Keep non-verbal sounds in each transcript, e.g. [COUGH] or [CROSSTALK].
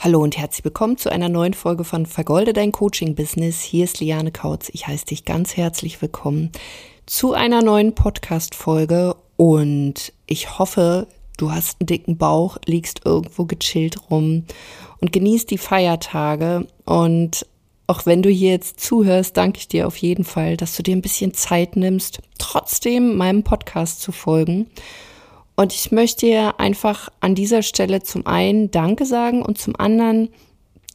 Hallo und herzlich willkommen zu einer neuen Folge von Vergolde dein Coaching Business. Hier ist Liane Kautz. Ich heiße dich ganz herzlich willkommen zu einer neuen Podcast Folge und ich hoffe, du hast einen dicken Bauch, liegst irgendwo gechillt rum und genießt die Feiertage und auch wenn du hier jetzt zuhörst, danke ich dir auf jeden Fall, dass du dir ein bisschen Zeit nimmst, trotzdem meinem Podcast zu folgen und ich möchte dir einfach an dieser Stelle zum einen Danke sagen und zum anderen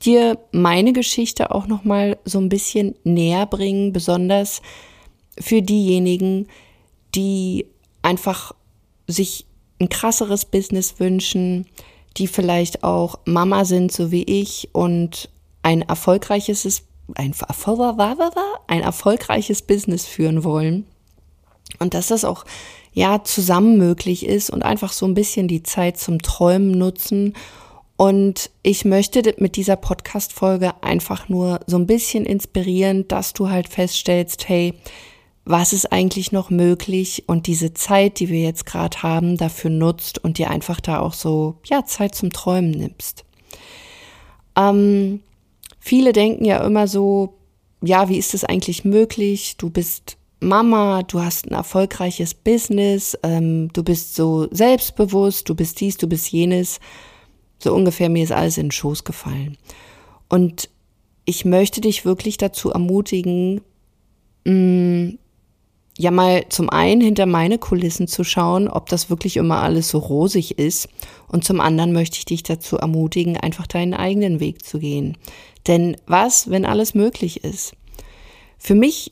dir meine Geschichte auch noch mal so ein bisschen näher bringen, besonders für diejenigen, die einfach sich ein krasseres Business wünschen, die vielleicht auch Mama sind, so wie ich und ein erfolgreiches ein, ein erfolgreiches Business führen wollen. Und dass das auch ja zusammen möglich ist und einfach so ein bisschen die Zeit zum Träumen nutzen. Und ich möchte mit dieser Podcast-Folge einfach nur so ein bisschen inspirieren, dass du halt feststellst, hey, was ist eigentlich noch möglich und diese Zeit, die wir jetzt gerade haben, dafür nutzt und dir einfach da auch so, ja, Zeit zum Träumen nimmst. Ähm, viele denken ja immer so, ja, wie ist es eigentlich möglich? Du bist Mama, du hast ein erfolgreiches Business, ähm, du bist so selbstbewusst, du bist dies, du bist jenes. So ungefähr mir ist alles in den Schoß gefallen. Und ich möchte dich wirklich dazu ermutigen, mh, mm, ja mal zum einen hinter meine Kulissen zu schauen, ob das wirklich immer alles so rosig ist. Und zum anderen möchte ich dich dazu ermutigen, einfach deinen eigenen Weg zu gehen. Denn was, wenn alles möglich ist? Für mich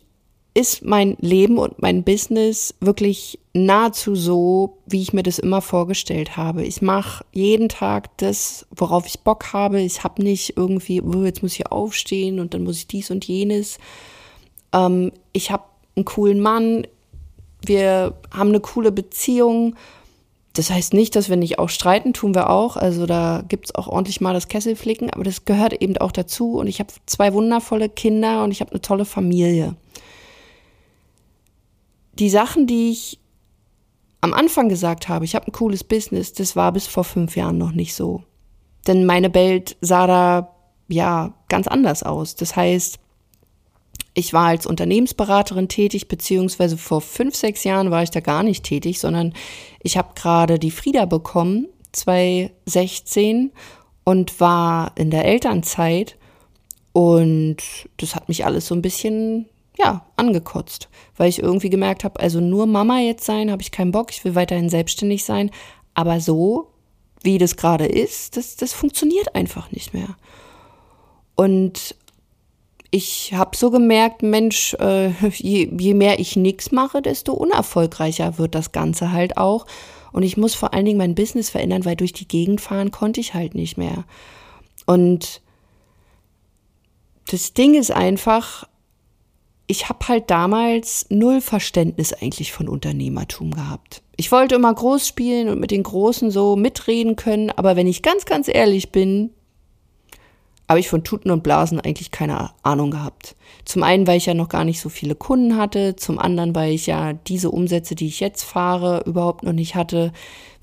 ist mein Leben und mein Business wirklich nahezu so, wie ich mir das immer vorgestellt habe. Ich mache jeden Tag das, worauf ich Bock habe. Ich habe nicht irgendwie, oh, jetzt muss ich aufstehen und dann muss ich dies und jenes. Ähm, ich habe einen coolen Mann. Wir haben eine coole Beziehung. Das heißt nicht, dass wir nicht auch streiten, tun wir auch. Also da gibt's auch ordentlich mal das Kesselflicken, aber das gehört eben auch dazu. Und ich habe zwei wundervolle Kinder und ich habe eine tolle Familie die Sachen, die ich am Anfang gesagt habe, ich habe ein cooles Business, das war bis vor fünf Jahren noch nicht so. Denn meine Welt sah da ja ganz anders aus. Das heißt, ich war als Unternehmensberaterin tätig, beziehungsweise vor fünf, sechs Jahren war ich da gar nicht tätig, sondern ich habe gerade die Frieda bekommen, 2016, und war in der Elternzeit. Und das hat mich alles so ein bisschen ja, angekotzt, weil ich irgendwie gemerkt habe, also nur Mama jetzt sein, habe ich keinen Bock, ich will weiterhin selbstständig sein, aber so, wie das gerade ist, das, das funktioniert einfach nicht mehr. Und ich habe so gemerkt, Mensch, äh, je, je mehr ich nichts mache, desto unerfolgreicher wird das Ganze halt auch. Und ich muss vor allen Dingen mein Business verändern, weil durch die Gegend fahren konnte ich halt nicht mehr. Und das Ding ist einfach, ich habe halt damals null Verständnis eigentlich von Unternehmertum gehabt. Ich wollte immer groß spielen und mit den Großen so mitreden können, aber wenn ich ganz, ganz ehrlich bin, habe ich von Tuten und Blasen eigentlich keine Ahnung gehabt. Zum einen, weil ich ja noch gar nicht so viele Kunden hatte, zum anderen, weil ich ja diese Umsätze, die ich jetzt fahre, überhaupt noch nicht hatte,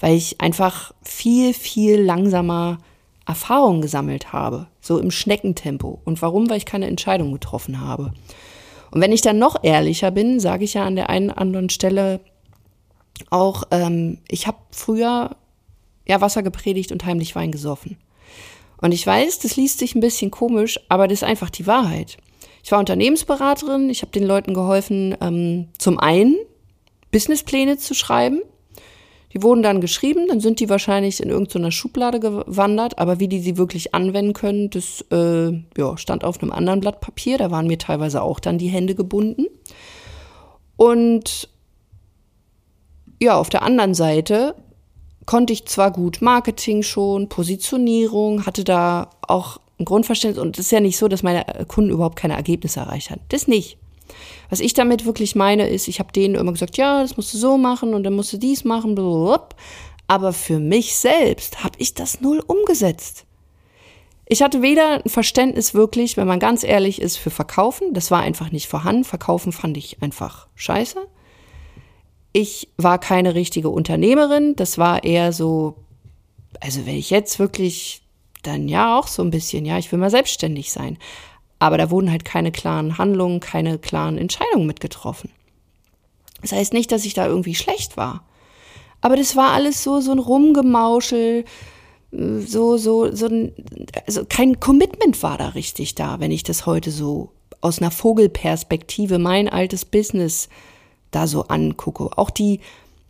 weil ich einfach viel, viel langsamer Erfahrungen gesammelt habe, so im Schneckentempo. Und warum? Weil ich keine Entscheidung getroffen habe. Und wenn ich dann noch ehrlicher bin, sage ich ja an der einen anderen Stelle auch, ähm, ich habe früher ja Wasser gepredigt und heimlich Wein gesoffen. Und ich weiß, das liest sich ein bisschen komisch, aber das ist einfach die Wahrheit. Ich war Unternehmensberaterin, ich habe den Leuten geholfen, ähm, zum einen Businesspläne zu schreiben, die wurden dann geschrieben, dann sind die wahrscheinlich in irgendeiner Schublade gewandert, aber wie die sie wirklich anwenden können, das äh, ja, stand auf einem anderen Blatt Papier. Da waren mir teilweise auch dann die Hände gebunden. Und ja, auf der anderen Seite konnte ich zwar gut Marketing schon, Positionierung, hatte da auch ein Grundverständnis und es ist ja nicht so, dass meine Kunden überhaupt keine Ergebnisse erreicht haben. Das nicht. Was ich damit wirklich meine, ist, ich habe denen immer gesagt, ja, das musst du so machen und dann musst du dies machen, blablabla. aber für mich selbst habe ich das null umgesetzt. Ich hatte weder ein Verständnis wirklich, wenn man ganz ehrlich ist, für Verkaufen. Das war einfach nicht vorhanden. Verkaufen fand ich einfach scheiße. Ich war keine richtige Unternehmerin. Das war eher so, also wenn ich jetzt wirklich dann ja auch so ein bisschen, ja, ich will mal selbstständig sein. Aber da wurden halt keine klaren Handlungen, keine klaren Entscheidungen mitgetroffen. Das heißt nicht, dass ich da irgendwie schlecht war. Aber das war alles so, so ein Rumgemauschel, so, so, so ein, also kein Commitment war da richtig da, wenn ich das heute so aus einer Vogelperspektive, mein altes Business da so angucke. Auch die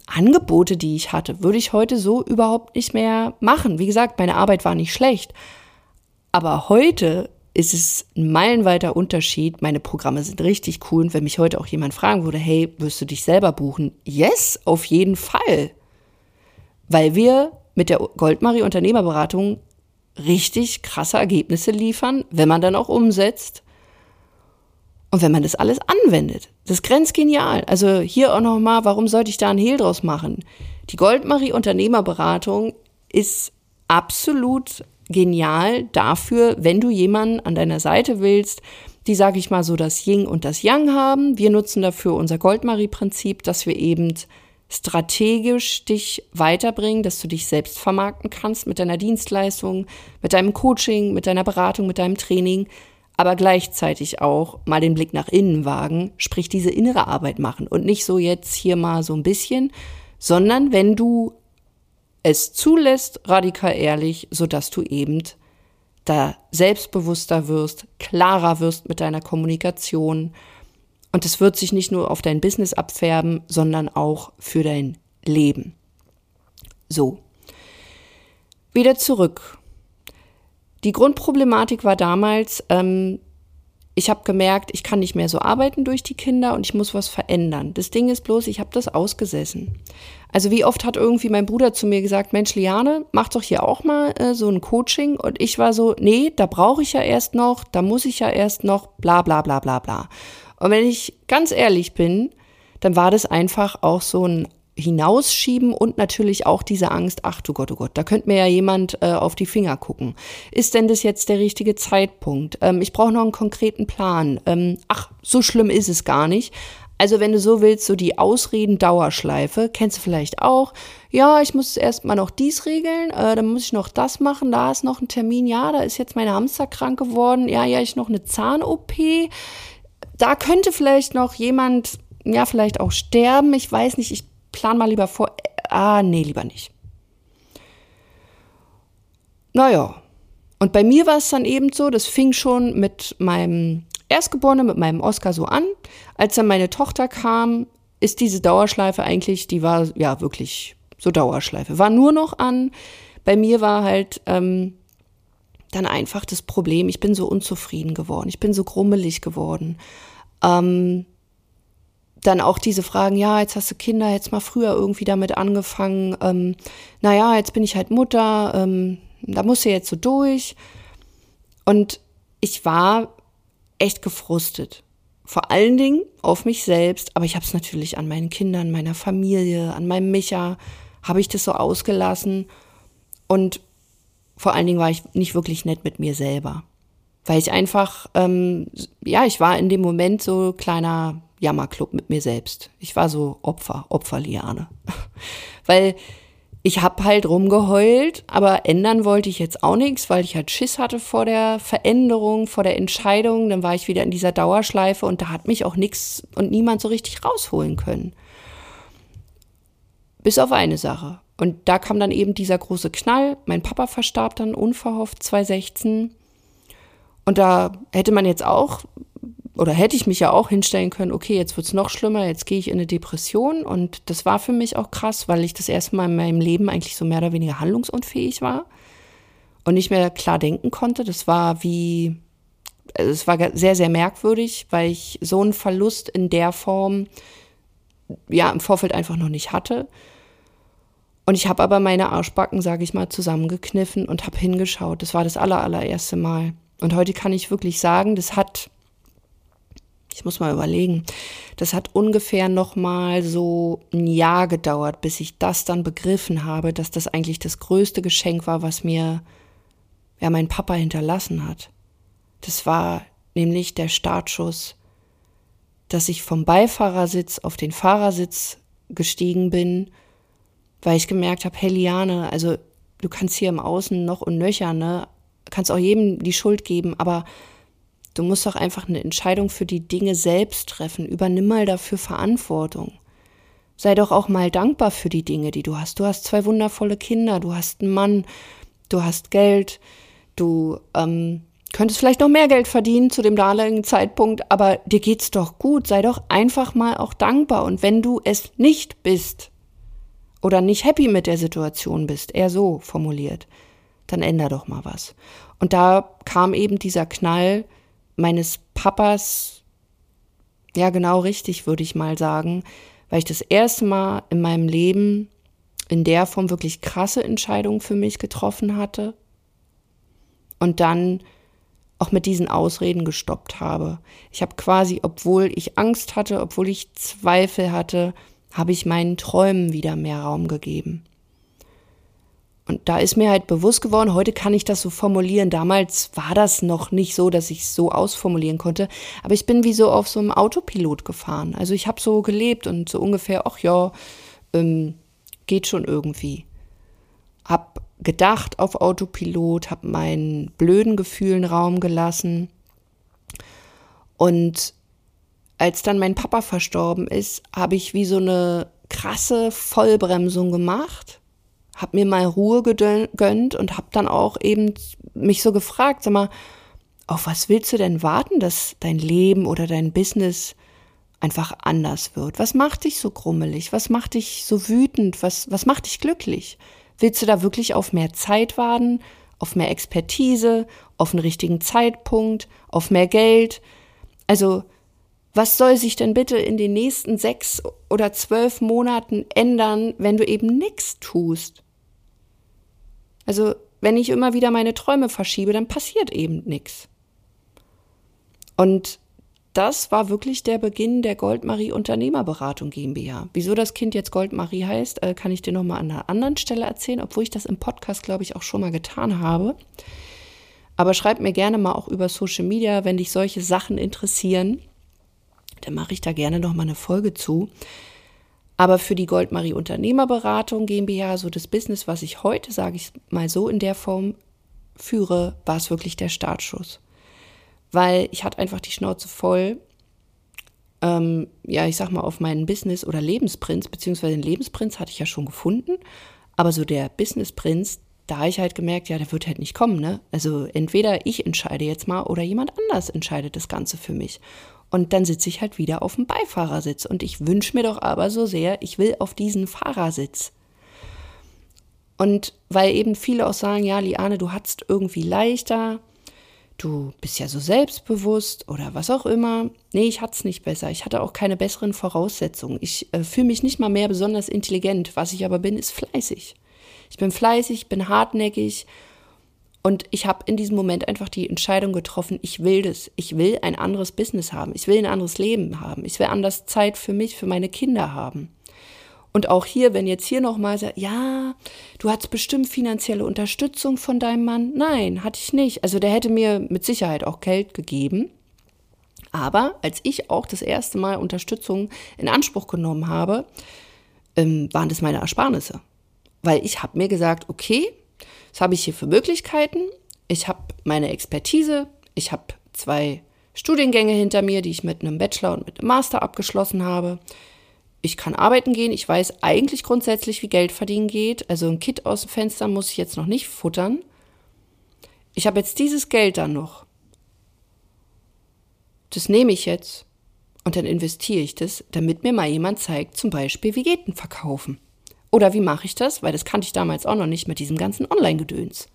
Angebote, die ich hatte, würde ich heute so überhaupt nicht mehr machen. Wie gesagt, meine Arbeit war nicht schlecht. Aber heute ist es ein meilenweiter Unterschied. Meine Programme sind richtig cool. Und wenn mich heute auch jemand fragen würde, hey, wirst du dich selber buchen? Yes, auf jeden Fall. Weil wir mit der Goldmarie Unternehmerberatung richtig krasse Ergebnisse liefern, wenn man dann auch umsetzt und wenn man das alles anwendet. Das ist grenzgenial. Also hier auch nochmal, warum sollte ich da ein Hehl draus machen? Die Goldmarie Unternehmerberatung ist absolut genial dafür, wenn du jemanden an deiner Seite willst, die, sage ich mal, so das Ying und das Yang haben. Wir nutzen dafür unser Goldmarie-Prinzip, dass wir eben strategisch dich weiterbringen, dass du dich selbst vermarkten kannst mit deiner Dienstleistung, mit deinem Coaching, mit deiner Beratung, mit deinem Training, aber gleichzeitig auch mal den Blick nach innen wagen, sprich diese innere Arbeit machen und nicht so jetzt hier mal so ein bisschen, sondern wenn du es zulässt, radikal ehrlich, so dass du eben da selbstbewusster wirst, klarer wirst mit deiner Kommunikation, und es wird sich nicht nur auf dein Business abfärben, sondern auch für dein Leben. So. Wieder zurück. Die Grundproblematik war damals, ähm, ich habe gemerkt, ich kann nicht mehr so arbeiten durch die Kinder und ich muss was verändern. Das Ding ist bloß, ich habe das ausgesessen. Also wie oft hat irgendwie mein Bruder zu mir gesagt, Mensch, Liane, mach doch hier auch mal äh, so ein Coaching. Und ich war so, nee, da brauche ich ja erst noch, da muss ich ja erst noch, bla bla bla bla bla. Und wenn ich ganz ehrlich bin, dann war das einfach auch so ein Hinausschieben und natürlich auch diese Angst, ach du Gott, oh Gott, da könnte mir ja jemand äh, auf die Finger gucken. Ist denn das jetzt der richtige Zeitpunkt? Ähm, ich brauche noch einen konkreten Plan. Ähm, ach, so schlimm ist es gar nicht. Also wenn du so willst, so die Ausreden-Dauerschleife, kennst du vielleicht auch. Ja, ich muss erst mal noch dies regeln, äh, dann muss ich noch das machen, da ist noch ein Termin, ja, da ist jetzt meine Hamster krank geworden, ja, ja, ich noch eine Zahn-OP, da könnte vielleicht noch jemand, ja, vielleicht auch sterben. Ich weiß nicht, ich plan mal lieber vor. Ah, nee, lieber nicht. Naja. Und bei mir war es dann eben so, das fing schon mit meinem Erstgeborenen, mit meinem Oscar so an. Als dann meine Tochter kam, ist diese Dauerschleife eigentlich, die war ja wirklich so Dauerschleife. War nur noch an. Bei mir war halt ähm, dann einfach das Problem, ich bin so unzufrieden geworden, ich bin so grummelig geworden. Ähm, dann auch diese Fragen, ja, jetzt hast du Kinder, jetzt mal früher irgendwie damit angefangen, ähm, naja, jetzt bin ich halt Mutter, ähm, da muss du jetzt so durch. Und ich war echt gefrustet. Vor allen Dingen auf mich selbst, aber ich habe es natürlich an meinen Kindern, meiner Familie, an meinem Micha, habe ich das so ausgelassen. Und vor allen Dingen war ich nicht wirklich nett mit mir selber. Weil ich einfach, ähm, ja, ich war in dem Moment so kleiner Jammerclub mit mir selbst. Ich war so Opfer, Opferliane. [LAUGHS] weil ich hab halt rumgeheult, aber ändern wollte ich jetzt auch nichts, weil ich halt Schiss hatte vor der Veränderung, vor der Entscheidung. Dann war ich wieder in dieser Dauerschleife und da hat mich auch nichts und niemand so richtig rausholen können. Bis auf eine Sache. Und da kam dann eben dieser große Knall. Mein Papa verstarb dann unverhofft 2016. Und da hätte man jetzt auch, oder hätte ich mich ja auch hinstellen können, okay, jetzt wird's noch schlimmer, jetzt gehe ich in eine Depression. Und das war für mich auch krass, weil ich das erste Mal in meinem Leben eigentlich so mehr oder weniger handlungsunfähig war und nicht mehr klar denken konnte. Das war wie, also es war sehr, sehr merkwürdig, weil ich so einen Verlust in der Form ja im Vorfeld einfach noch nicht hatte. Und ich habe aber meine Arschbacken, sage ich mal, zusammengekniffen und habe hingeschaut. Das war das aller, allererste Mal. Und heute kann ich wirklich sagen, das hat, ich muss mal überlegen, das hat ungefähr noch mal so ein Jahr gedauert, bis ich das dann begriffen habe, dass das eigentlich das größte Geschenk war, was mir ja mein Papa hinterlassen hat. Das war nämlich der Startschuss, dass ich vom Beifahrersitz auf den Fahrersitz gestiegen bin weil ich gemerkt habe, hey Liane, also du kannst hier im Außen noch und nöcher, ne? kannst auch jedem die Schuld geben, aber du musst doch einfach eine Entscheidung für die Dinge selbst treffen. Übernimm mal dafür Verantwortung. Sei doch auch mal dankbar für die Dinge, die du hast. Du hast zwei wundervolle Kinder, du hast einen Mann, du hast Geld, du ähm, könntest vielleicht noch mehr Geld verdienen zu dem damaligen Zeitpunkt, aber dir geht's doch gut. Sei doch einfach mal auch dankbar. Und wenn du es nicht bist oder nicht happy mit der Situation bist, eher so formuliert, dann änder doch mal was. Und da kam eben dieser Knall meines Papas, ja genau richtig, würde ich mal sagen, weil ich das erste Mal in meinem Leben in der Form wirklich krasse Entscheidungen für mich getroffen hatte und dann auch mit diesen Ausreden gestoppt habe. Ich habe quasi, obwohl ich Angst hatte, obwohl ich Zweifel hatte, habe ich meinen Träumen wieder mehr Raum gegeben. Und da ist mir halt bewusst geworden, heute kann ich das so formulieren. Damals war das noch nicht so, dass ich es so ausformulieren konnte. Aber ich bin wie so auf so einem Autopilot gefahren. Also ich habe so gelebt und so ungefähr, ach ja, ähm, geht schon irgendwie. Hab gedacht auf Autopilot, hab meinen blöden Gefühlen Raum gelassen. Und als dann mein Papa verstorben ist, habe ich wie so eine krasse Vollbremsung gemacht habe mir mal Ruhe gegönnt und habe dann auch eben mich so gefragt, sag mal, auf was willst du denn warten, dass dein Leben oder dein Business einfach anders wird? Was macht dich so grummelig? Was macht dich so wütend? Was, was macht dich glücklich? Willst du da wirklich auf mehr Zeit warten, auf mehr Expertise, auf einen richtigen Zeitpunkt, auf mehr Geld? Also, was soll sich denn bitte in den nächsten sechs oder zwölf Monaten ändern, wenn du eben nichts tust? Also wenn ich immer wieder meine Träume verschiebe, dann passiert eben nichts. Und das war wirklich der Beginn der Goldmarie Unternehmerberatung GmbH. Wieso das Kind jetzt Goldmarie heißt, äh, kann ich dir nochmal an einer anderen Stelle erzählen, obwohl ich das im Podcast, glaube ich, auch schon mal getan habe. Aber schreib mir gerne mal auch über Social Media, wenn dich solche Sachen interessieren. Dann mache ich da gerne nochmal eine Folge zu. Aber für die Goldmarie Unternehmerberatung GmbH, so das Business, was ich heute, sage ich mal so, in der Form führe, war es wirklich der Startschuss. Weil ich hatte einfach die Schnauze voll, ähm, ja, ich sag mal, auf meinen Business- oder Lebensprinz, beziehungsweise den Lebensprinz hatte ich ja schon gefunden, aber so der Businessprinz, da habe ich halt gemerkt, ja, der wird halt nicht kommen, ne? Also entweder ich entscheide jetzt mal oder jemand anders entscheidet das Ganze für mich. Und dann sitze ich halt wieder auf dem Beifahrersitz. Und ich wünsche mir doch aber so sehr, ich will auf diesen Fahrersitz. Und weil eben viele auch sagen, ja, Liane, du hattest irgendwie leichter, du bist ja so selbstbewusst oder was auch immer. Nee, ich hatte es nicht besser. Ich hatte auch keine besseren Voraussetzungen. Ich äh, fühle mich nicht mal mehr besonders intelligent. Was ich aber bin, ist fleißig. Ich bin fleißig, bin hartnäckig und ich habe in diesem Moment einfach die Entscheidung getroffen, ich will das. Ich will ein anderes Business haben. Ich will ein anderes Leben haben. Ich will anders Zeit für mich, für meine Kinder haben. Und auch hier, wenn jetzt hier nochmal sagt, ja, du hattest bestimmt finanzielle Unterstützung von deinem Mann. Nein, hatte ich nicht. Also der hätte mir mit Sicherheit auch Geld gegeben. Aber als ich auch das erste Mal Unterstützung in Anspruch genommen habe, ähm, waren das meine Ersparnisse. Weil ich habe mir gesagt, okay, was habe ich hier für Möglichkeiten? Ich habe meine Expertise, ich habe zwei Studiengänge hinter mir, die ich mit einem Bachelor und mit einem Master abgeschlossen habe. Ich kann arbeiten gehen, ich weiß eigentlich grundsätzlich, wie Geld verdienen geht. Also ein Kit aus dem Fenster muss ich jetzt noch nicht futtern. Ich habe jetzt dieses Geld dann noch. Das nehme ich jetzt und dann investiere ich das, damit mir mal jemand zeigt, zum Beispiel, wie geht ein Verkaufen. Oder wie mache ich das? Weil das kannte ich damals auch noch nicht mit diesem ganzen Online-Gedöns.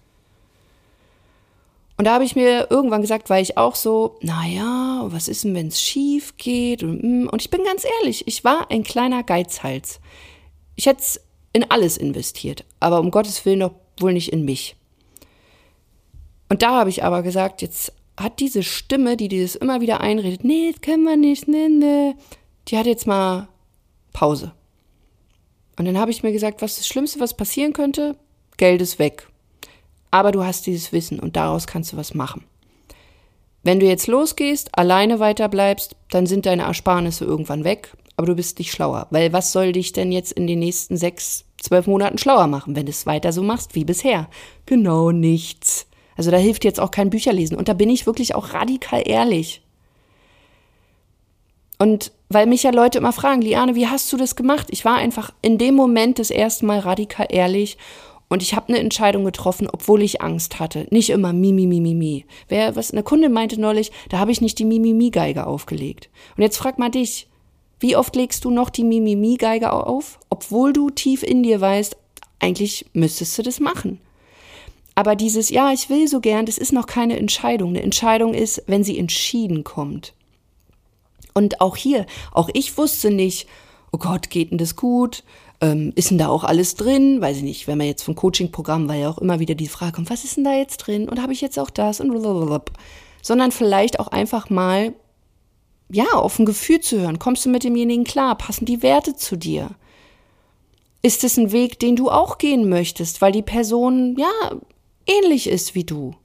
Und da habe ich mir irgendwann gesagt, weil ich auch so, naja, was ist denn, wenn es schief geht? Und, mm, und ich bin ganz ehrlich, ich war ein kleiner Geizhals. Ich hätte in alles investiert, aber um Gottes Willen doch wohl nicht in mich. Und da habe ich aber gesagt, jetzt hat diese Stimme, die dieses immer wieder einredet, nee, das können wir nicht, nee, nee, die hat jetzt mal Pause. Und dann habe ich mir gesagt, was das Schlimmste, was passieren könnte, Geld ist weg. Aber du hast dieses Wissen und daraus kannst du was machen. Wenn du jetzt losgehst, alleine weiterbleibst, dann sind deine Ersparnisse irgendwann weg, aber du bist nicht schlauer. Weil was soll dich denn jetzt in den nächsten sechs, zwölf Monaten schlauer machen, wenn du es weiter so machst wie bisher? Genau nichts. Also da hilft jetzt auch kein Bücherlesen. Und da bin ich wirklich auch radikal ehrlich. Und weil mich ja Leute immer fragen, Liane, wie hast du das gemacht? Ich war einfach in dem Moment das erste Mal radikal ehrlich und ich habe eine Entscheidung getroffen, obwohl ich Angst hatte. Nicht immer mi, mi, mi, mi, mi. Wer, was eine Kundin meinte neulich, da habe ich nicht die Mimimi-Geige aufgelegt. Und jetzt frag mal dich, wie oft legst du noch die Mimimi-Geige auf, obwohl du tief in dir weißt, eigentlich müsstest du das machen. Aber dieses, ja, ich will so gern, das ist noch keine Entscheidung. Eine Entscheidung ist, wenn sie entschieden kommt. Und auch hier, auch ich wusste nicht, oh Gott, geht denn das gut? Ähm, ist denn da auch alles drin? Weiß ich nicht, wenn man jetzt vom Coaching-Programm, weil ja auch immer wieder die Frage kommt, was ist denn da jetzt drin? Und habe ich jetzt auch das? Und blablabla. Sondern vielleicht auch einfach mal, ja, auf ein Gefühl zu hören. Kommst du mit demjenigen klar? Passen die Werte zu dir? Ist es ein Weg, den du auch gehen möchtest, weil die Person, ja, ähnlich ist wie du?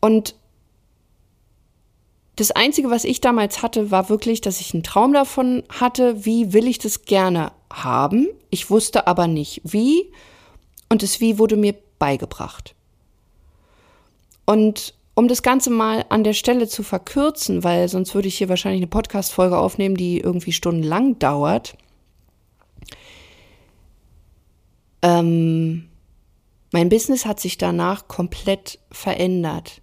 Und das Einzige, was ich damals hatte, war wirklich, dass ich einen Traum davon hatte, wie will ich das gerne haben. Ich wusste aber nicht wie. Und das Wie wurde mir beigebracht. Und um das Ganze mal an der Stelle zu verkürzen, weil sonst würde ich hier wahrscheinlich eine Podcast-Folge aufnehmen, die irgendwie stundenlang dauert. Ähm, mein Business hat sich danach komplett verändert.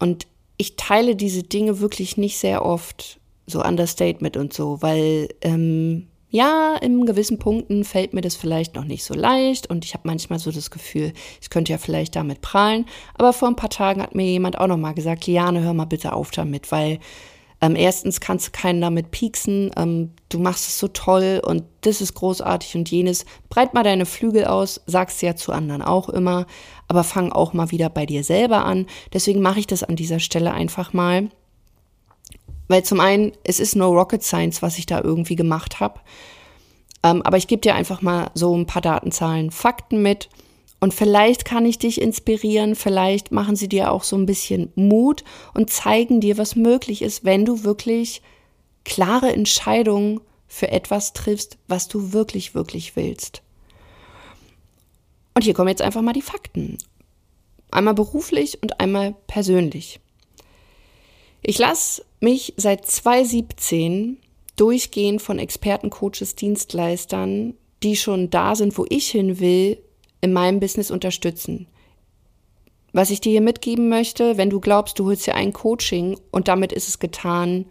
Und ich teile diese Dinge wirklich nicht sehr oft, so Understatement und so, weil ähm, ja, in gewissen Punkten fällt mir das vielleicht noch nicht so leicht und ich habe manchmal so das Gefühl, ich könnte ja vielleicht damit prahlen. Aber vor ein paar Tagen hat mir jemand auch noch mal gesagt, Liane, hör mal bitte auf damit, weil ähm, erstens kannst du keinen damit pieksen, ähm, du machst es so toll und das ist großartig und jenes. Breit mal deine Flügel aus, sagst ja zu anderen auch immer, aber fang auch mal wieder bei dir selber an. Deswegen mache ich das an dieser Stelle einfach mal. Weil zum einen, es ist no rocket science, was ich da irgendwie gemacht habe. Ähm, aber ich gebe dir einfach mal so ein paar Datenzahlen, Fakten mit und vielleicht kann ich dich inspirieren, vielleicht machen sie dir auch so ein bisschen Mut und zeigen dir, was möglich ist, wenn du wirklich klare Entscheidungen für etwas triffst, was du wirklich, wirklich willst. Und hier kommen jetzt einfach mal die Fakten. Einmal beruflich und einmal persönlich. Ich lasse mich seit 2017 durchgehend von Experten, Coaches, Dienstleistern, die schon da sind, wo ich hin will, in meinem Business unterstützen. Was ich dir hier mitgeben möchte, wenn du glaubst, du holst dir ein Coaching und damit ist es getan,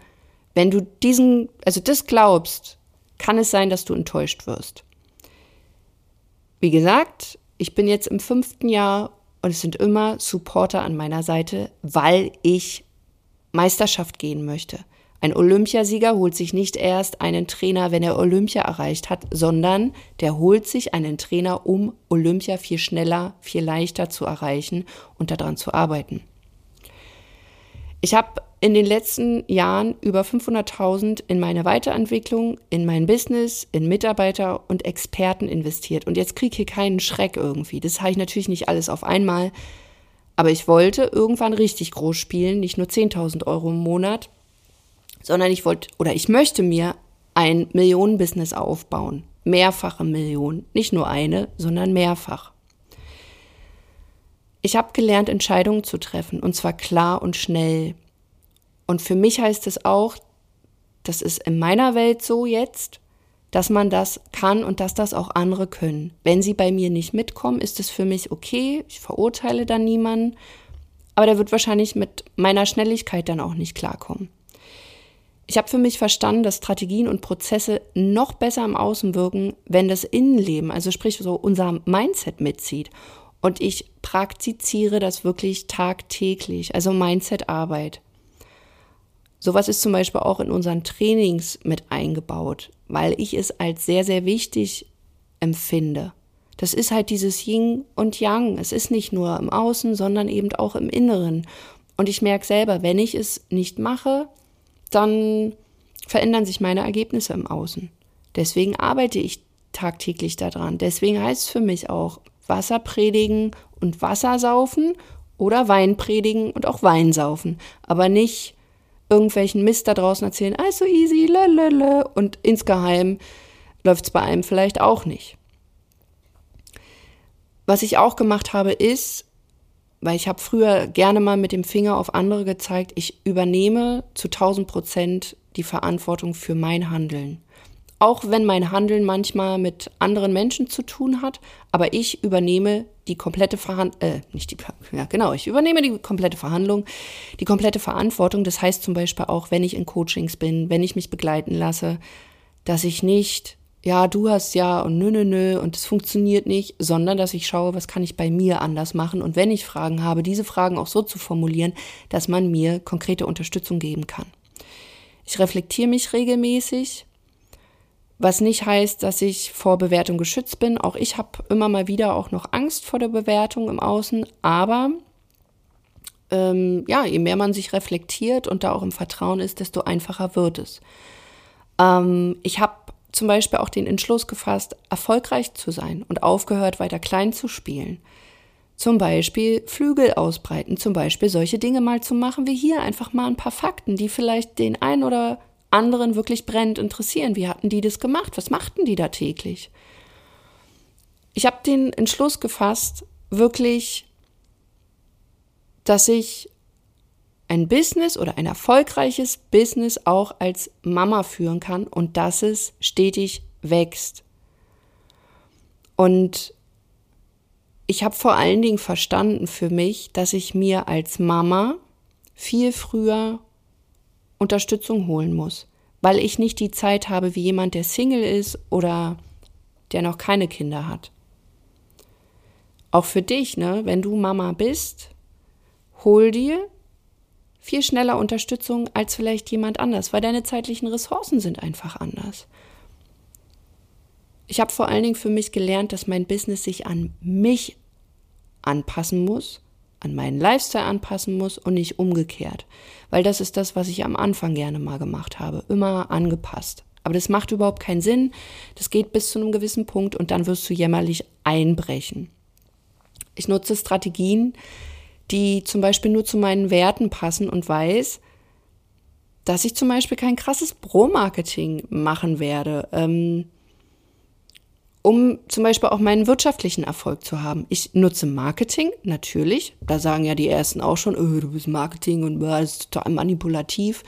wenn du diesen, also das glaubst, kann es sein, dass du enttäuscht wirst. Wie gesagt, ich bin jetzt im fünften Jahr und es sind immer Supporter an meiner Seite, weil ich Meisterschaft gehen möchte. Ein Olympiasieger holt sich nicht erst einen Trainer, wenn er Olympia erreicht hat, sondern der holt sich einen Trainer, um Olympia viel schneller, viel leichter zu erreichen und daran zu arbeiten. Ich habe in den letzten Jahren über 500.000 in meine Weiterentwicklung, in mein Business, in Mitarbeiter und Experten investiert. Und jetzt kriege ich hier keinen Schreck irgendwie. Das habe ich natürlich nicht alles auf einmal. Aber ich wollte irgendwann richtig groß spielen, nicht nur 10.000 Euro im Monat, sondern ich wollte oder ich möchte mir ein Millionenbusiness aufbauen. Mehrfache Millionen. Nicht nur eine, sondern mehrfach. Ich habe gelernt, Entscheidungen zu treffen und zwar klar und schnell. Und für mich heißt es auch, das ist in meiner Welt so jetzt, dass man das kann und dass das auch andere können. Wenn sie bei mir nicht mitkommen, ist es für mich okay. Ich verurteile dann niemanden. Aber der wird wahrscheinlich mit meiner Schnelligkeit dann auch nicht klarkommen. Ich habe für mich verstanden, dass Strategien und Prozesse noch besser im Außen wirken, wenn das Innenleben, also sprich so unser Mindset mitzieht. Und ich praktiziere das wirklich tagtäglich, also Mindset-Arbeit. Sowas ist zum Beispiel auch in unseren Trainings mit eingebaut, weil ich es als sehr, sehr wichtig empfinde. Das ist halt dieses Yin und Yang. Es ist nicht nur im Außen, sondern eben auch im Inneren. Und ich merke selber, wenn ich es nicht mache, dann verändern sich meine Ergebnisse im Außen. Deswegen arbeite ich tagtäglich daran. Deswegen heißt es für mich auch Wasser predigen und Wasser saufen oder Wein predigen und auch Wein saufen. Aber nicht irgendwelchen Mist da draußen erzählen, also easy, lalala, und insgeheim läuft es bei einem vielleicht auch nicht. Was ich auch gemacht habe, ist, weil ich habe früher gerne mal mit dem Finger auf andere gezeigt, ich übernehme zu 1000 Prozent die Verantwortung für mein Handeln. Auch wenn mein Handeln manchmal mit anderen Menschen zu tun hat, aber ich übernehme die komplette Verhandlung, äh, nicht die, ja genau, ich übernehme die komplette Verhandlung, die komplette Verantwortung. Das heißt zum Beispiel auch, wenn ich in Coachings bin, wenn ich mich begleiten lasse, dass ich nicht ja, du hast ja und nö, nö, nö und es funktioniert nicht, sondern dass ich schaue, was kann ich bei mir anders machen und wenn ich Fragen habe, diese Fragen auch so zu formulieren, dass man mir konkrete Unterstützung geben kann. Ich reflektiere mich regelmäßig, was nicht heißt, dass ich vor Bewertung geschützt bin. Auch ich habe immer mal wieder auch noch Angst vor der Bewertung im Außen, aber ähm, ja, je mehr man sich reflektiert und da auch im Vertrauen ist, desto einfacher wird es. Ähm, ich habe zum Beispiel auch den Entschluss gefasst, erfolgreich zu sein und aufgehört, weiter klein zu spielen. Zum Beispiel Flügel ausbreiten, zum Beispiel solche Dinge mal zu machen wie hier, einfach mal ein paar Fakten, die vielleicht den einen oder anderen wirklich brennend interessieren. Wie hatten die das gemacht? Was machten die da täglich? Ich habe den Entschluss gefasst, wirklich, dass ich ein Business oder ein erfolgreiches Business auch als Mama führen kann und dass es stetig wächst. Und ich habe vor allen Dingen verstanden für mich, dass ich mir als Mama viel früher Unterstützung holen muss, weil ich nicht die Zeit habe wie jemand, der Single ist oder der noch keine Kinder hat. Auch für dich, ne, wenn du Mama bist, hol dir viel schneller Unterstützung als vielleicht jemand anders, weil deine zeitlichen Ressourcen sind einfach anders. Ich habe vor allen Dingen für mich gelernt, dass mein Business sich an mich anpassen muss, an meinen Lifestyle anpassen muss und nicht umgekehrt. Weil das ist das, was ich am Anfang gerne mal gemacht habe, immer angepasst. Aber das macht überhaupt keinen Sinn. Das geht bis zu einem gewissen Punkt und dann wirst du jämmerlich einbrechen. Ich nutze Strategien, die zum Beispiel nur zu meinen Werten passen und weiß, dass ich zum Beispiel kein krasses Pro-Marketing machen werde, ähm, um zum Beispiel auch meinen wirtschaftlichen Erfolg zu haben. Ich nutze Marketing, natürlich. Da sagen ja die Ersten auch schon, oh, du bist Marketing und das ist total manipulativ.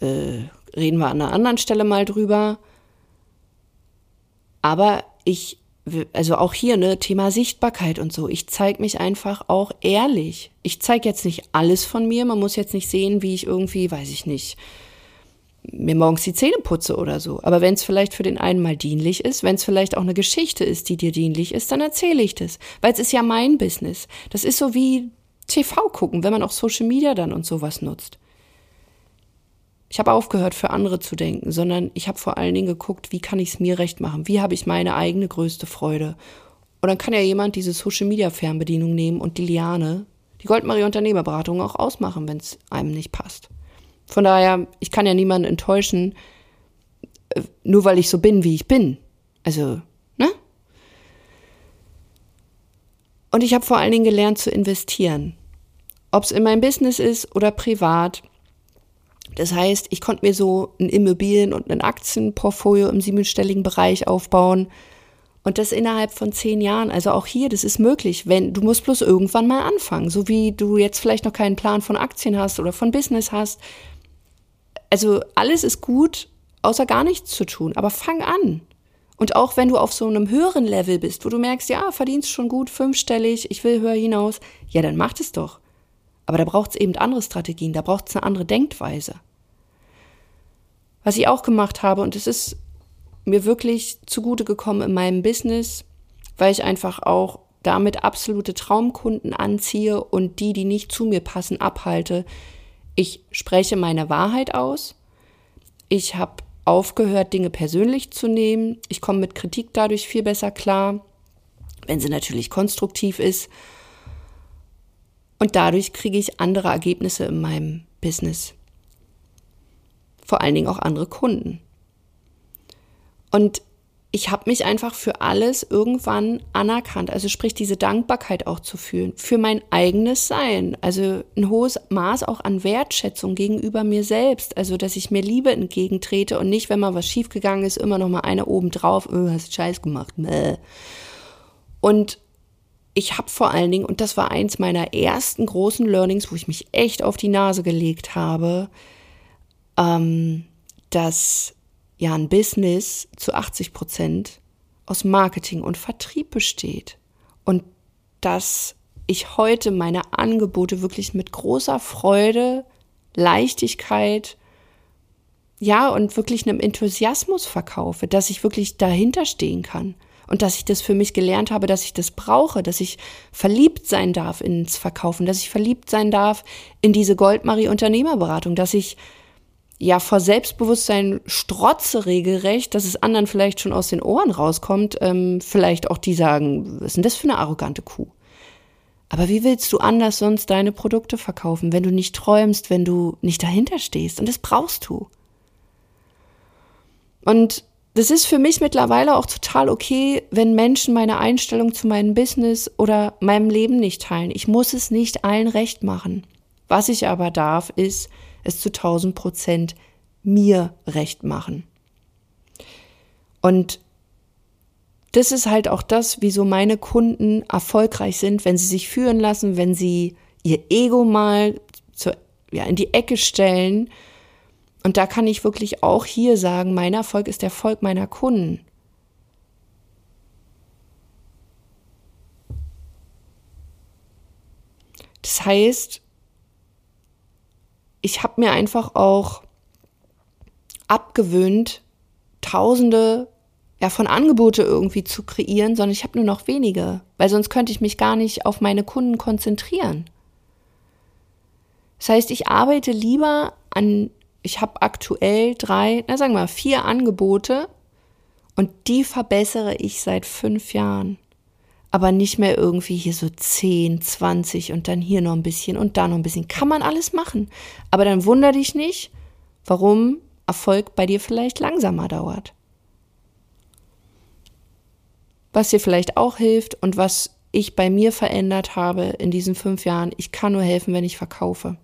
Äh, reden wir an einer anderen Stelle mal drüber. Aber ich also auch hier, ne, Thema Sichtbarkeit und so. Ich zeige mich einfach auch ehrlich. Ich zeige jetzt nicht alles von mir. Man muss jetzt nicht sehen, wie ich irgendwie, weiß ich nicht, mir morgens die Zähne putze oder so. Aber wenn es vielleicht für den einen mal dienlich ist, wenn es vielleicht auch eine Geschichte ist, die dir dienlich ist, dann erzähle ich das. Weil es ist ja mein Business. Das ist so wie TV gucken, wenn man auch Social Media dann und sowas nutzt. Ich habe aufgehört, für andere zu denken, sondern ich habe vor allen Dingen geguckt, wie kann ich es mir recht machen? Wie habe ich meine eigene größte Freude? Und dann kann ja jemand diese Social Media Fernbedienung nehmen und die Liane, die Goldmarie Unternehmerberatung auch ausmachen, wenn es einem nicht passt. Von daher, ich kann ja niemanden enttäuschen, äh, nur weil ich so bin, wie ich bin. Also, ne? Und ich habe vor allen Dingen gelernt zu investieren. Ob es in mein Business ist oder privat, das heißt, ich konnte mir so ein Immobilien- und ein Aktienportfolio im siebenstelligen Bereich aufbauen. Und das innerhalb von zehn Jahren. Also auch hier, das ist möglich, wenn du musst bloß irgendwann mal anfangen. So wie du jetzt vielleicht noch keinen Plan von Aktien hast oder von Business hast. Also alles ist gut, außer gar nichts zu tun. Aber fang an. Und auch wenn du auf so einem höheren Level bist, wo du merkst, ja, verdienst schon gut, fünfstellig, ich will höher hinaus, ja, dann mach es doch. Aber da braucht es eben andere Strategien, da braucht es eine andere Denkweise. Was ich auch gemacht habe, und es ist mir wirklich zugute gekommen in meinem Business, weil ich einfach auch damit absolute Traumkunden anziehe und die, die nicht zu mir passen, abhalte. Ich spreche meine Wahrheit aus. Ich habe aufgehört, Dinge persönlich zu nehmen. Ich komme mit Kritik dadurch viel besser klar, wenn sie natürlich konstruktiv ist. Und dadurch kriege ich andere Ergebnisse in meinem Business vor allen Dingen auch andere Kunden. Und ich habe mich einfach für alles irgendwann anerkannt, also sprich diese Dankbarkeit auch zu fühlen, für mein eigenes Sein, also ein hohes Maß auch an Wertschätzung gegenüber mir selbst, also dass ich mir Liebe entgegentrete und nicht, wenn mal was schiefgegangen ist, immer noch mal eine oben drauf, oh, hast Scheiß gemacht. Und ich habe vor allen Dingen, und das war eins meiner ersten großen Learnings, wo ich mich echt auf die Nase gelegt habe, ähm, dass ja ein Business zu 80 Prozent aus Marketing und Vertrieb besteht. Und dass ich heute meine Angebote wirklich mit großer Freude, Leichtigkeit, ja, und wirklich einem Enthusiasmus verkaufe, dass ich wirklich dahinter stehen kann und dass ich das für mich gelernt habe, dass ich das brauche, dass ich verliebt sein darf ins Verkaufen, dass ich verliebt sein darf in diese Goldmarie Unternehmerberatung, dass ich ja vor Selbstbewusstsein strotze regelrecht, dass es anderen vielleicht schon aus den Ohren rauskommt, ähm, vielleicht auch die sagen, was ist denn das für eine arrogante Kuh? Aber wie willst du anders sonst deine Produkte verkaufen, wenn du nicht träumst, wenn du nicht dahinter stehst? Und das brauchst du. Und das ist für mich mittlerweile auch total okay, wenn Menschen meine Einstellung zu meinem Business oder meinem Leben nicht teilen. Ich muss es nicht allen recht machen. Was ich aber darf, ist es zu 1000 Prozent mir recht machen. Und das ist halt auch das, wieso meine Kunden erfolgreich sind, wenn sie sich führen lassen, wenn sie ihr Ego mal zu, ja, in die Ecke stellen und da kann ich wirklich auch hier sagen, mein Erfolg ist der Erfolg meiner Kunden. Das heißt, ich habe mir einfach auch abgewöhnt, tausende ja, von Angebote irgendwie zu kreieren, sondern ich habe nur noch wenige, weil sonst könnte ich mich gar nicht auf meine Kunden konzentrieren. Das heißt, ich arbeite lieber an ich habe aktuell drei, na sagen wir mal, vier Angebote und die verbessere ich seit fünf Jahren. Aber nicht mehr irgendwie hier so 10, 20 und dann hier noch ein bisschen und da noch ein bisschen. Kann man alles machen. Aber dann wunder dich nicht, warum Erfolg bei dir vielleicht langsamer dauert. Was dir vielleicht auch hilft und was ich bei mir verändert habe in diesen fünf Jahren, ich kann nur helfen, wenn ich verkaufe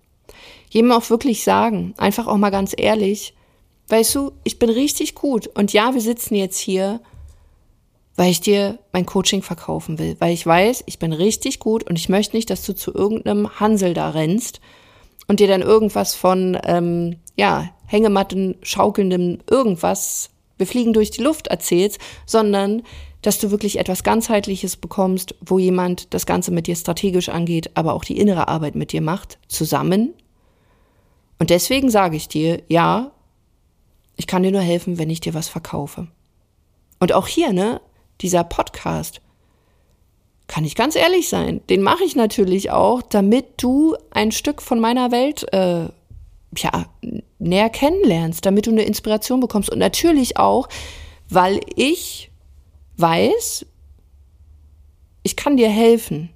jedem auch wirklich sagen, einfach auch mal ganz ehrlich, weißt du, ich bin richtig gut und ja, wir sitzen jetzt hier, weil ich dir mein Coaching verkaufen will, weil ich weiß, ich bin richtig gut und ich möchte nicht, dass du zu irgendeinem Hansel da rennst und dir dann irgendwas von, ähm, ja, Hängematten, schaukelndem irgendwas, wir fliegen durch die Luft erzählst, sondern dass du wirklich etwas ganzheitliches bekommst, wo jemand das Ganze mit dir strategisch angeht, aber auch die innere Arbeit mit dir macht, zusammen und deswegen sage ich dir, ja, ich kann dir nur helfen, wenn ich dir was verkaufe. Und auch hier, ne, dieser Podcast, kann ich ganz ehrlich sein, den mache ich natürlich auch, damit du ein Stück von meiner Welt äh, ja, näher kennenlernst, damit du eine Inspiration bekommst. Und natürlich auch, weil ich weiß, ich kann dir helfen.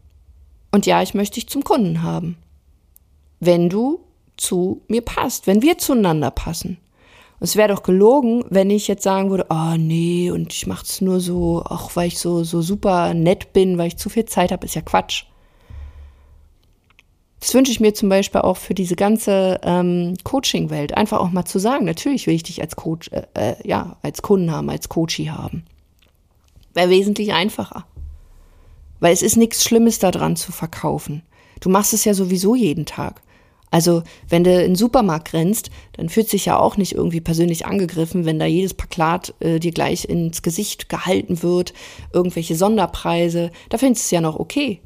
Und ja, ich möchte dich zum Kunden haben. Wenn du zu mir passt, wenn wir zueinander passen. Es wäre doch gelogen, wenn ich jetzt sagen würde, oh nee, und ich mache es nur so, auch weil ich so, so super nett bin, weil ich zu viel Zeit habe, ist ja Quatsch. Das wünsche ich mir zum Beispiel auch für diese ganze ähm, Coaching-Welt. Einfach auch mal zu sagen, natürlich will ich dich als Coach, äh, äh, ja, als Kunden haben, als Coachie haben. Wäre wesentlich einfacher. Weil es ist nichts Schlimmes daran zu verkaufen. Du machst es ja sowieso jeden Tag. Also, wenn du in den Supermarkt rennst, dann fühlt sich ja auch nicht irgendwie persönlich angegriffen, wenn da jedes Plakat äh, dir gleich ins Gesicht gehalten wird, irgendwelche Sonderpreise. Da findest du es ja noch okay.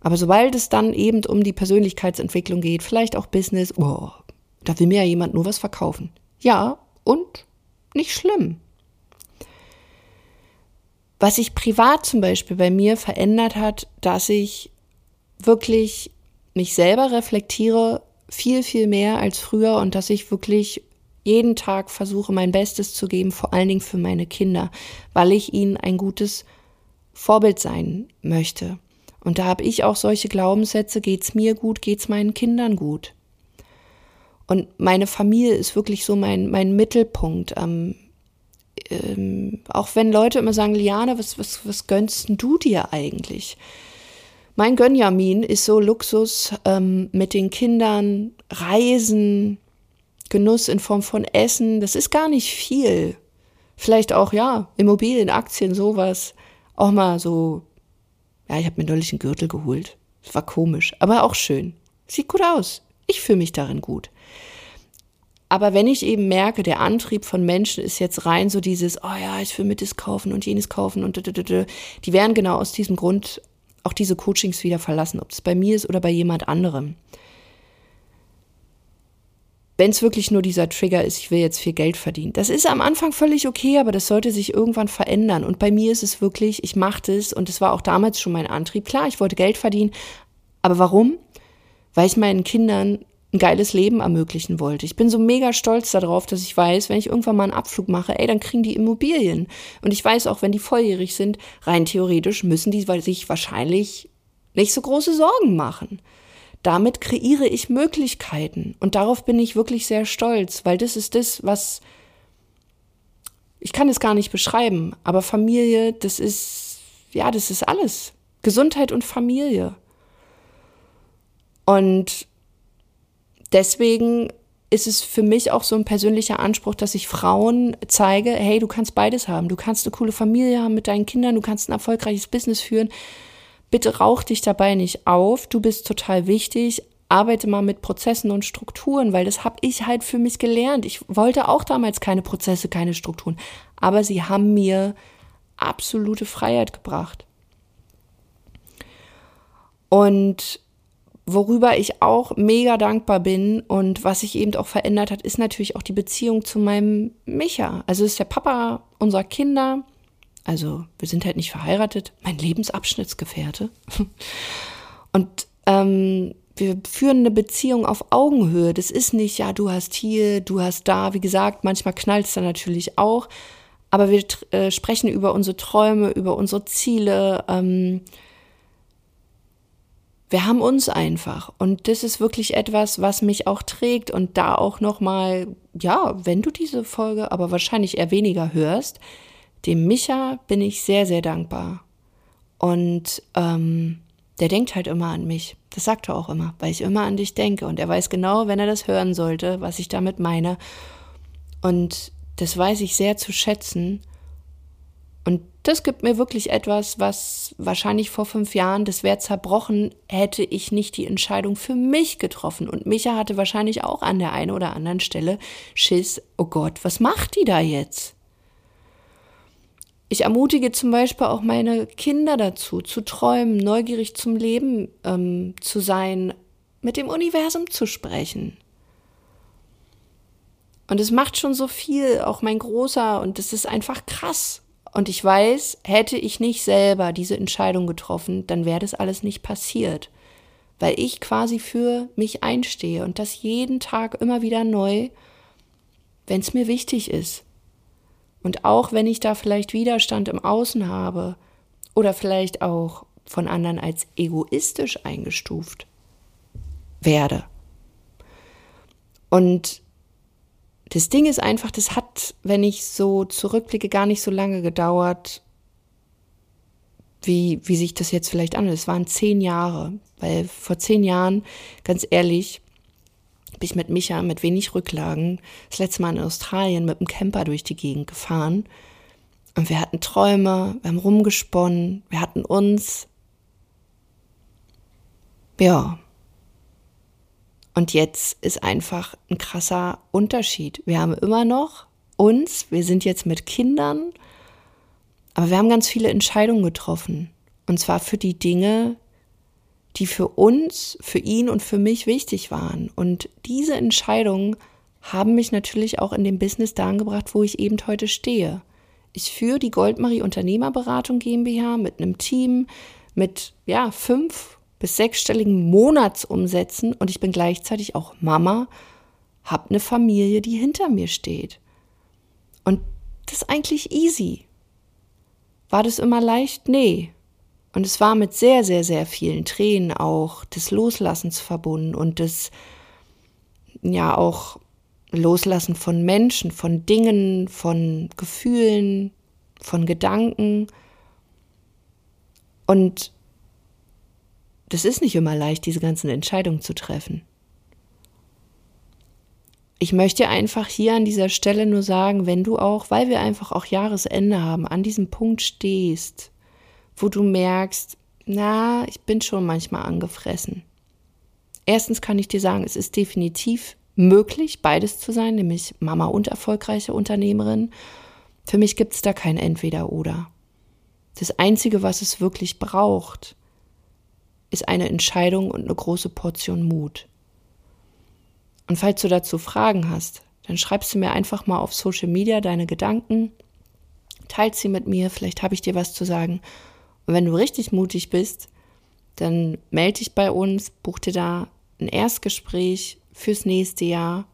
Aber sobald es dann eben um die Persönlichkeitsentwicklung geht, vielleicht auch Business, oh, da will mir ja jemand nur was verkaufen. Ja, und nicht schlimm. Was sich privat zum Beispiel bei mir verändert hat, dass ich wirklich mich selber reflektiere, viel, viel mehr als früher und dass ich wirklich jeden Tag versuche, mein Bestes zu geben, vor allen Dingen für meine Kinder, weil ich ihnen ein gutes Vorbild sein möchte. Und da habe ich auch solche Glaubenssätze, geht's mir gut, geht's meinen Kindern gut. Und meine Familie ist wirklich so mein, mein Mittelpunkt. Ähm, ähm, auch wenn Leute immer sagen, Liane, was, was, was gönnst du dir eigentlich? Mein Gönjamin ist so Luxus ähm, mit den Kindern, Reisen, Genuss in Form von Essen. Das ist gar nicht viel. Vielleicht auch, ja, Immobilien, Aktien, sowas. Auch mal so Ja, ich habe mir neulich einen Gürtel geholt. Das war komisch, aber auch schön. Sieht gut aus. Ich fühle mich darin gut. Aber wenn ich eben merke, der Antrieb von Menschen ist jetzt rein so dieses, oh ja, ich will mit das kaufen und jenes kaufen und die werden genau aus diesem Grund auch diese Coachings wieder verlassen, ob es bei mir ist oder bei jemand anderem. Wenn es wirklich nur dieser Trigger ist, ich will jetzt viel Geld verdienen. Das ist am Anfang völlig okay, aber das sollte sich irgendwann verändern. Und bei mir ist es wirklich, ich mache das und es war auch damals schon mein Antrieb. Klar, ich wollte Geld verdienen, aber warum? Weil ich meinen Kindern ein geiles Leben ermöglichen wollte. Ich bin so mega stolz darauf, dass ich weiß, wenn ich irgendwann mal einen Abflug mache, ey, dann kriegen die Immobilien. Und ich weiß auch, wenn die volljährig sind, rein theoretisch müssen die sich wahrscheinlich nicht so große Sorgen machen. Damit kreiere ich Möglichkeiten. Und darauf bin ich wirklich sehr stolz, weil das ist das, was ich kann es gar nicht beschreiben, aber Familie, das ist, ja, das ist alles. Gesundheit und Familie. Und deswegen ist es für mich auch so ein persönlicher Anspruch, dass ich Frauen zeige, hey, du kannst beides haben. Du kannst eine coole Familie haben mit deinen Kindern, du kannst ein erfolgreiches Business führen. Bitte rauch dich dabei nicht auf. Du bist total wichtig. Arbeite mal mit Prozessen und Strukturen, weil das habe ich halt für mich gelernt. Ich wollte auch damals keine Prozesse, keine Strukturen, aber sie haben mir absolute Freiheit gebracht. Und Worüber ich auch mega dankbar bin und was sich eben auch verändert hat, ist natürlich auch die Beziehung zu meinem Micha. Also ist der Papa unserer Kinder. Also wir sind halt nicht verheiratet, mein Lebensabschnittsgefährte. [LAUGHS] Und ähm, wir führen eine Beziehung auf Augenhöhe. Das ist nicht, ja, du hast hier, du hast da. Wie gesagt, manchmal knallt es dann natürlich auch. Aber wir äh, sprechen über unsere Träume, über unsere Ziele. Ähm, wir haben uns einfach. Und das ist wirklich etwas, was mich auch trägt und da auch noch mal, ja, wenn du diese Folge, aber wahrscheinlich eher weniger hörst, dem Micha bin ich sehr sehr dankbar. Und ähm, der denkt halt immer an mich. Das sagt er auch immer, weil ich immer an dich denke. Und er weiß genau, wenn er das hören sollte, was ich damit meine. Und das weiß ich sehr zu schätzen und das gibt mir wirklich etwas, was wahrscheinlich vor fünf Jahren, das wäre zerbrochen, hätte ich nicht die Entscheidung für mich getroffen. Und Micha hatte wahrscheinlich auch an der einen oder anderen Stelle Schiss, oh Gott, was macht die da jetzt? Ich ermutige zum Beispiel auch meine Kinder dazu, zu träumen, neugierig zum Leben ähm, zu sein, mit dem Universum zu sprechen. Und es macht schon so viel, auch mein Großer, und es ist einfach krass. Und ich weiß, hätte ich nicht selber diese Entscheidung getroffen, dann wäre das alles nicht passiert. Weil ich quasi für mich einstehe und das jeden Tag immer wieder neu, wenn es mir wichtig ist. Und auch wenn ich da vielleicht Widerstand im Außen habe oder vielleicht auch von anderen als egoistisch eingestuft werde. Und das Ding ist einfach, das hat, wenn ich so zurückblicke, gar nicht so lange gedauert, wie, wie sich das jetzt vielleicht anhört. Es waren zehn Jahre, weil vor zehn Jahren, ganz ehrlich, bin ich mit Micha mit wenig Rücklagen das letzte Mal in Australien mit dem Camper durch die Gegend gefahren. Und wir hatten Träume, wir haben rumgesponnen, wir hatten uns. Ja, und jetzt ist einfach ein krasser Unterschied. Wir haben immer noch uns, wir sind jetzt mit Kindern, aber wir haben ganz viele Entscheidungen getroffen. Und zwar für die Dinge, die für uns, für ihn und für mich wichtig waren. Und diese Entscheidungen haben mich natürlich auch in dem Business da angebracht, wo ich eben heute stehe. Ich führe die Goldmarie Unternehmerberatung GmbH mit einem Team mit ja, fünf bis sechsstelligen Monatsumsätzen und ich bin gleichzeitig auch Mama, habe eine Familie, die hinter mir steht. Und das ist eigentlich easy. War das immer leicht? Nee. Und es war mit sehr, sehr, sehr vielen Tränen auch des Loslassens verbunden und des, ja, auch Loslassen von Menschen, von Dingen, von Gefühlen, von Gedanken. Und das ist nicht immer leicht, diese ganzen Entscheidungen zu treffen. Ich möchte einfach hier an dieser Stelle nur sagen, wenn du auch, weil wir einfach auch Jahresende haben, an diesem Punkt stehst, wo du merkst, na, ich bin schon manchmal angefressen. Erstens kann ich dir sagen, es ist definitiv möglich, beides zu sein, nämlich Mama und erfolgreiche Unternehmerin. Für mich gibt es da kein Entweder-Oder. Das Einzige, was es wirklich braucht, ist eine Entscheidung und eine große Portion Mut. Und falls du dazu Fragen hast, dann schreibst du mir einfach mal auf Social Media deine Gedanken, teilst sie mit mir, vielleicht habe ich dir was zu sagen. Und wenn du richtig mutig bist, dann melde dich bei uns, buch dir da ein Erstgespräch fürs nächste Jahr.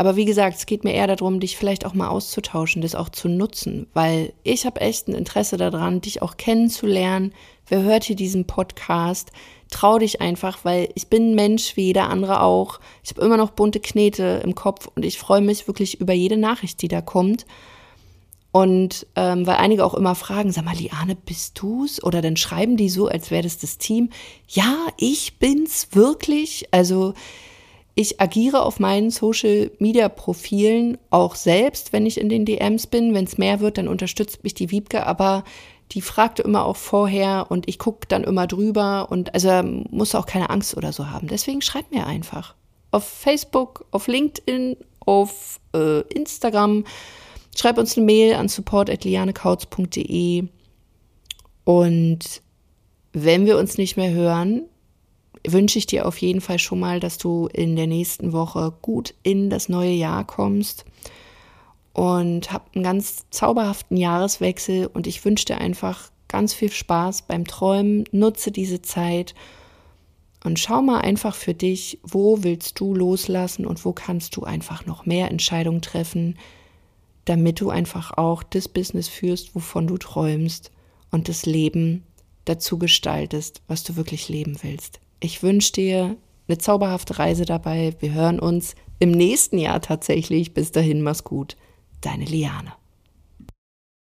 Aber wie gesagt, es geht mir eher darum, dich vielleicht auch mal auszutauschen, das auch zu nutzen, weil ich habe echt ein Interesse daran, dich auch kennenzulernen. Wer hört hier diesen Podcast? Trau dich einfach, weil ich bin ein Mensch wie jeder andere auch. Ich habe immer noch bunte Knete im Kopf und ich freue mich wirklich über jede Nachricht, die da kommt. Und ähm, weil einige auch immer fragen, sag mal, Liane, bist du's? Oder dann schreiben die so, als wäre das das Team. Ja, ich bin's wirklich. Also ich agiere auf meinen Social Media Profilen auch selbst, wenn ich in den DMs bin. Wenn es mehr wird, dann unterstützt mich die Wiebke, aber die fragte immer auch vorher und ich gucke dann immer drüber und also muss auch keine Angst oder so haben. Deswegen schreibt mir einfach. Auf Facebook, auf LinkedIn, auf äh, Instagram Schreib uns eine Mail an support.lianekautz.de und wenn wir uns nicht mehr hören, wünsche ich dir auf jeden Fall schon mal, dass du in der nächsten Woche gut in das neue Jahr kommst und hab einen ganz zauberhaften Jahreswechsel und ich wünsche dir einfach ganz viel Spaß beim Träumen. Nutze diese Zeit und schau mal einfach für dich, wo willst du loslassen und wo kannst du einfach noch mehr Entscheidungen treffen, damit du einfach auch das Business führst, wovon du träumst und das Leben dazu gestaltest, was du wirklich leben willst. Ich wünsche dir eine zauberhafte Reise dabei. Wir hören uns im nächsten Jahr tatsächlich. Bis dahin, mach's gut. Deine Liane.